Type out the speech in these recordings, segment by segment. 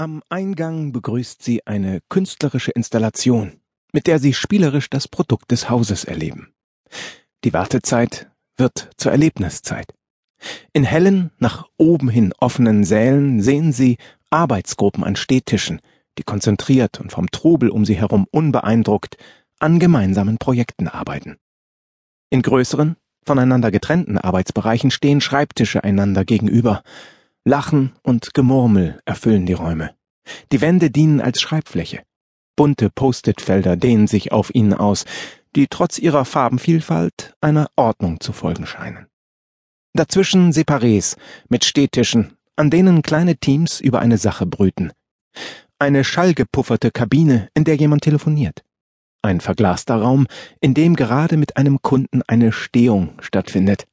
Am Eingang begrüßt sie eine künstlerische Installation, mit der sie spielerisch das Produkt des Hauses erleben. Die Wartezeit wird zur Erlebniszeit. In hellen, nach oben hin offenen Sälen sehen sie Arbeitsgruppen an Stehtischen, die konzentriert und vom Trubel um sie herum unbeeindruckt an gemeinsamen Projekten arbeiten. In größeren, voneinander getrennten Arbeitsbereichen stehen Schreibtische einander gegenüber, Lachen und Gemurmel erfüllen die Räume. Die Wände dienen als Schreibfläche. Bunte Post-it-Felder dehnen sich auf ihnen aus, die trotz ihrer Farbenvielfalt einer Ordnung zu folgen scheinen. Dazwischen Separés mit Stehtischen, an denen kleine Teams über eine Sache brüten. Eine schallgepufferte Kabine, in der jemand telefoniert. Ein verglaster Raum, in dem gerade mit einem Kunden eine Stehung stattfindet.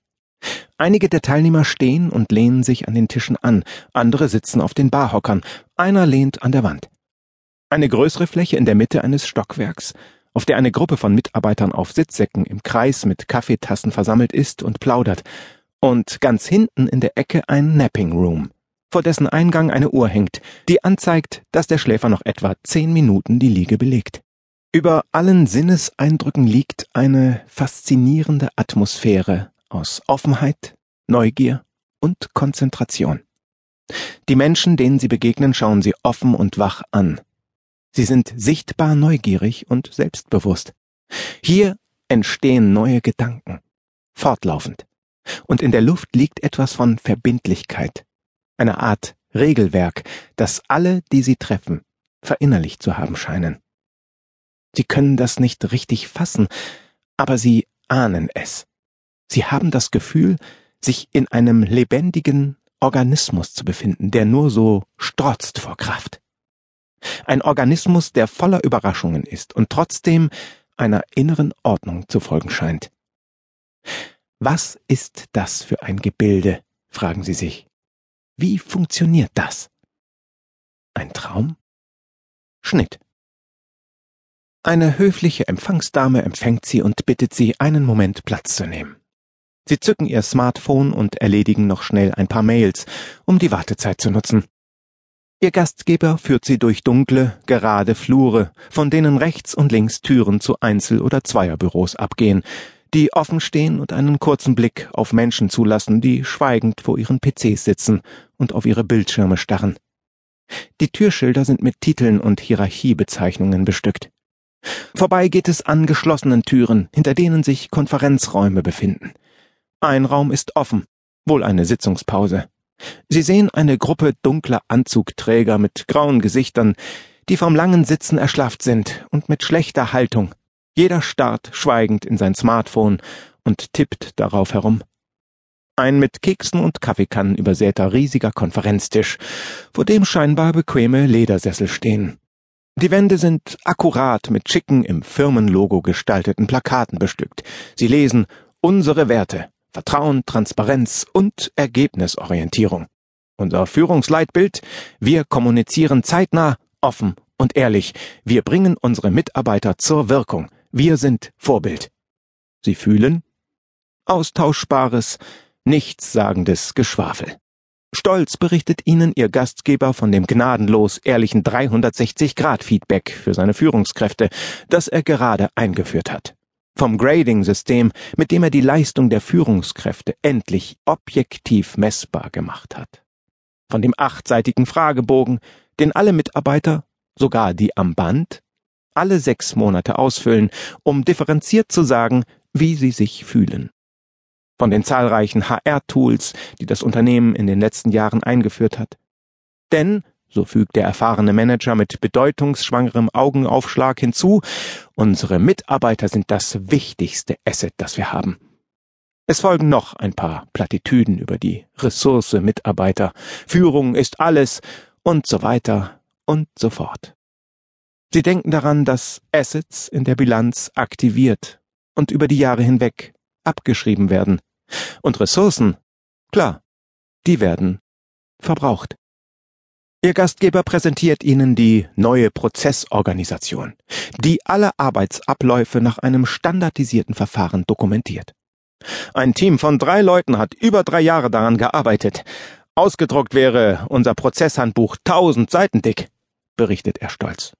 Einige der Teilnehmer stehen und lehnen sich an den Tischen an, andere sitzen auf den Barhockern, einer lehnt an der Wand. Eine größere Fläche in der Mitte eines Stockwerks, auf der eine Gruppe von Mitarbeitern auf Sitzsäcken im Kreis mit Kaffeetassen versammelt ist und plaudert, und ganz hinten in der Ecke ein Napping Room, vor dessen Eingang eine Uhr hängt, die anzeigt, dass der Schläfer noch etwa zehn Minuten die Liege belegt. Über allen Sinneseindrücken liegt eine faszinierende Atmosphäre aus Offenheit, Neugier und Konzentration. Die Menschen, denen sie begegnen, schauen sie offen und wach an. Sie sind sichtbar neugierig und selbstbewusst. Hier entstehen neue Gedanken, fortlaufend. Und in der Luft liegt etwas von Verbindlichkeit, eine Art Regelwerk, das alle, die sie treffen, verinnerlicht zu haben scheinen. Sie können das nicht richtig fassen, aber sie ahnen es. Sie haben das Gefühl, sich in einem lebendigen Organismus zu befinden, der nur so strotzt vor Kraft. Ein Organismus, der voller Überraschungen ist und trotzdem einer inneren Ordnung zu folgen scheint. Was ist das für ein Gebilde? fragen Sie sich. Wie funktioniert das? Ein Traum? Schnitt. Eine höfliche Empfangsdame empfängt sie und bittet sie, einen Moment Platz zu nehmen. Sie zücken ihr Smartphone und erledigen noch schnell ein paar Mails, um die Wartezeit zu nutzen. Ihr Gastgeber führt sie durch dunkle, gerade Flure, von denen rechts und links Türen zu Einzel- oder Zweierbüros abgehen, die offen stehen und einen kurzen Blick auf Menschen zulassen, die schweigend vor ihren PCs sitzen und auf ihre Bildschirme starren. Die Türschilder sind mit Titeln und Hierarchiebezeichnungen bestückt. Vorbei geht es an geschlossenen Türen, hinter denen sich Konferenzräume befinden. Ein Raum ist offen, wohl eine Sitzungspause. Sie sehen eine Gruppe dunkler Anzugträger mit grauen Gesichtern, die vom langen Sitzen erschlafft sind und mit schlechter Haltung. Jeder starrt schweigend in sein Smartphone und tippt darauf herum. Ein mit Keksen und Kaffeekannen übersäter riesiger Konferenztisch, vor dem scheinbar bequeme Ledersessel stehen. Die Wände sind akkurat mit schicken im Firmenlogo gestalteten Plakaten bestückt. Sie lesen Unsere Werte. Vertrauen, Transparenz und Ergebnisorientierung. Unser Führungsleitbild, wir kommunizieren zeitnah, offen und ehrlich. Wir bringen unsere Mitarbeiter zur Wirkung. Wir sind Vorbild. Sie fühlen austauschbares, nichtssagendes Geschwafel. Stolz berichtet Ihnen Ihr Gastgeber von dem gnadenlos ehrlichen 360-Grad-Feedback für seine Führungskräfte, das er gerade eingeführt hat vom Grading-System, mit dem er die Leistung der Führungskräfte endlich objektiv messbar gemacht hat. Von dem achtseitigen Fragebogen, den alle Mitarbeiter, sogar die am Band, alle sechs Monate ausfüllen, um differenziert zu sagen, wie sie sich fühlen. Von den zahlreichen HR-Tools, die das Unternehmen in den letzten Jahren eingeführt hat. Denn so fügt der erfahrene Manager mit bedeutungsschwangerem Augenaufschlag hinzu, unsere Mitarbeiter sind das wichtigste Asset, das wir haben. Es folgen noch ein paar Plattitüden über die Ressource Mitarbeiter, Führung ist alles und so weiter und so fort. Sie denken daran, dass Assets in der Bilanz aktiviert und über die Jahre hinweg abgeschrieben werden. Und Ressourcen, klar, die werden verbraucht. Ihr Gastgeber präsentiert Ihnen die neue Prozessorganisation, die alle Arbeitsabläufe nach einem standardisierten Verfahren dokumentiert. Ein Team von drei Leuten hat über drei Jahre daran gearbeitet. Ausgedruckt wäre unser Prozesshandbuch tausend Seiten dick, berichtet er stolz.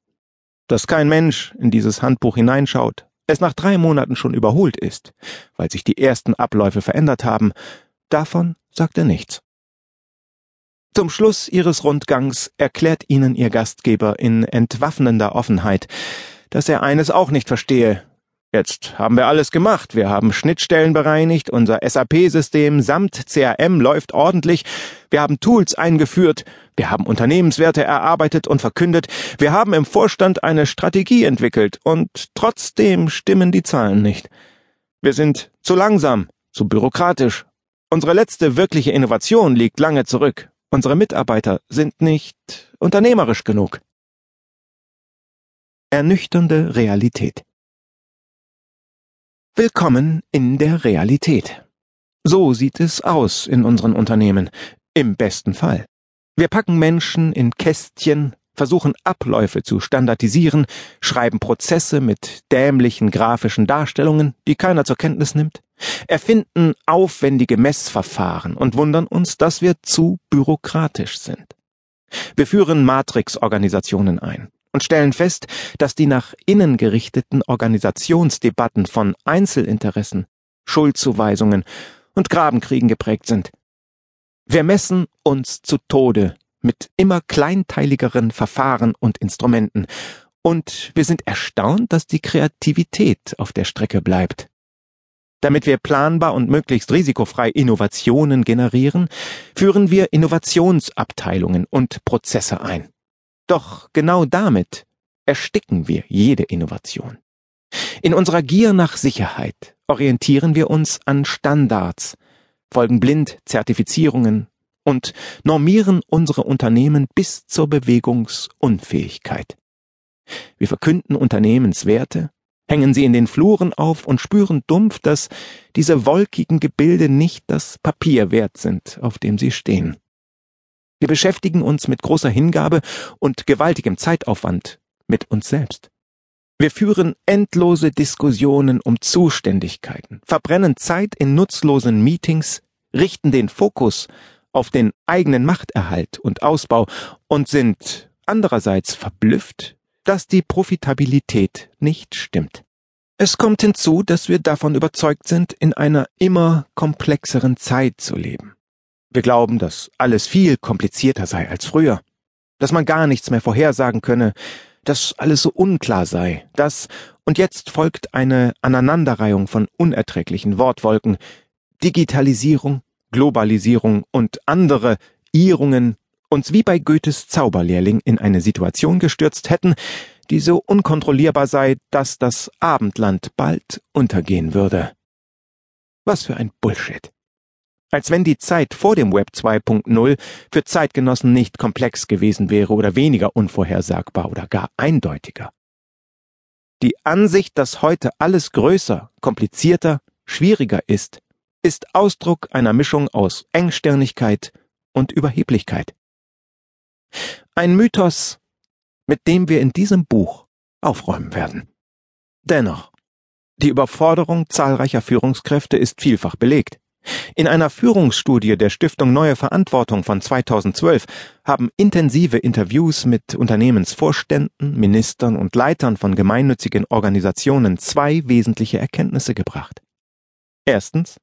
Dass kein Mensch in dieses Handbuch hineinschaut, es nach drei Monaten schon überholt ist, weil sich die ersten Abläufe verändert haben, davon sagt er nichts. Zum Schluss ihres Rundgangs erklärt ihnen ihr Gastgeber in entwaffnender Offenheit, dass er eines auch nicht verstehe, Jetzt haben wir alles gemacht. Wir haben Schnittstellen bereinigt, unser SAP-System samt CRM läuft ordentlich, wir haben Tools eingeführt, wir haben Unternehmenswerte erarbeitet und verkündet, wir haben im Vorstand eine Strategie entwickelt und trotzdem stimmen die Zahlen nicht. Wir sind zu langsam, zu bürokratisch. Unsere letzte wirkliche Innovation liegt lange zurück. Unsere Mitarbeiter sind nicht unternehmerisch genug. Ernüchternde Realität. Willkommen in der Realität. So sieht es aus in unseren Unternehmen, im besten Fall. Wir packen Menschen in Kästchen, versuchen Abläufe zu standardisieren, schreiben Prozesse mit dämlichen grafischen Darstellungen, die keiner zur Kenntnis nimmt, erfinden aufwendige Messverfahren und wundern uns, dass wir zu bürokratisch sind. Wir führen Matrix-Organisationen ein und stellen fest, dass die nach innen gerichteten Organisationsdebatten von Einzelinteressen, Schuldzuweisungen und Grabenkriegen geprägt sind. Wir messen uns zu Tode mit immer kleinteiligeren Verfahren und Instrumenten, und wir sind erstaunt, dass die Kreativität auf der Strecke bleibt. Damit wir planbar und möglichst risikofrei Innovationen generieren, führen wir Innovationsabteilungen und Prozesse ein. Doch genau damit ersticken wir jede Innovation. In unserer Gier nach Sicherheit orientieren wir uns an Standards, folgen blind Zertifizierungen und normieren unsere Unternehmen bis zur Bewegungsunfähigkeit. Wir verkünden Unternehmenswerte, hängen sie in den Fluren auf und spüren dumpf, dass diese wolkigen Gebilde nicht das Papier wert sind, auf dem sie stehen. Wir beschäftigen uns mit großer Hingabe und gewaltigem Zeitaufwand mit uns selbst. Wir führen endlose Diskussionen um Zuständigkeiten, verbrennen Zeit in nutzlosen Meetings, richten den Fokus auf den eigenen Machterhalt und Ausbau und sind andererseits verblüfft, dass die Profitabilität nicht stimmt. Es kommt hinzu, dass wir davon überzeugt sind, in einer immer komplexeren Zeit zu leben. Wir glauben, dass alles viel komplizierter sei als früher, dass man gar nichts mehr vorhersagen könne, dass alles so unklar sei, dass, und jetzt folgt eine Aneinanderreihung von unerträglichen Wortwolken, Digitalisierung, Globalisierung und andere Irrungen uns wie bei Goethes Zauberlehrling in eine Situation gestürzt hätten, die so unkontrollierbar sei, dass das Abendland bald untergehen würde. Was für ein Bullshit als wenn die Zeit vor dem Web 2.0 für Zeitgenossen nicht komplex gewesen wäre oder weniger unvorhersagbar oder gar eindeutiger. Die Ansicht, dass heute alles größer, komplizierter, schwieriger ist, ist Ausdruck einer Mischung aus Engstirnigkeit und Überheblichkeit. Ein Mythos, mit dem wir in diesem Buch aufräumen werden. Dennoch, die Überforderung zahlreicher Führungskräfte ist vielfach belegt. In einer Führungsstudie der Stiftung Neue Verantwortung von 2012 haben intensive Interviews mit Unternehmensvorständen, Ministern und Leitern von gemeinnützigen Organisationen zwei wesentliche Erkenntnisse gebracht. Erstens.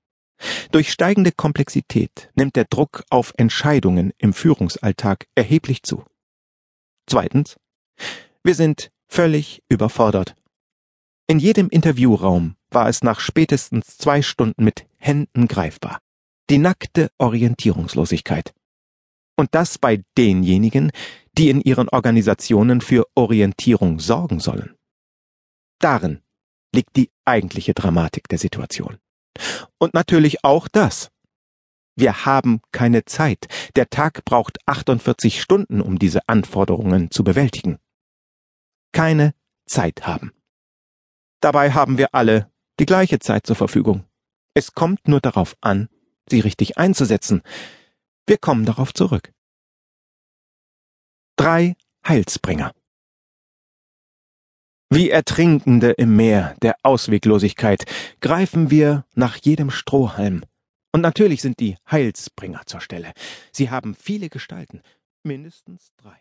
Durch steigende Komplexität nimmt der Druck auf Entscheidungen im Führungsalltag erheblich zu. Zweitens. Wir sind völlig überfordert. In jedem Interviewraum war es nach spätestens zwei Stunden mit Händen greifbar. Die nackte Orientierungslosigkeit. Und das bei denjenigen, die in ihren Organisationen für Orientierung sorgen sollen. Darin liegt die eigentliche Dramatik der Situation. Und natürlich auch das. Wir haben keine Zeit. Der Tag braucht 48 Stunden, um diese Anforderungen zu bewältigen. Keine Zeit haben. Dabei haben wir alle die gleiche Zeit zur Verfügung. Es kommt nur darauf an, sie richtig einzusetzen. Wir kommen darauf zurück. Drei Heilsbringer. Wie Ertrinkende im Meer der Ausweglosigkeit greifen wir nach jedem Strohhalm, Und natürlich sind die Heilsbringer zur Stelle. Sie haben viele Gestalten, mindestens drei.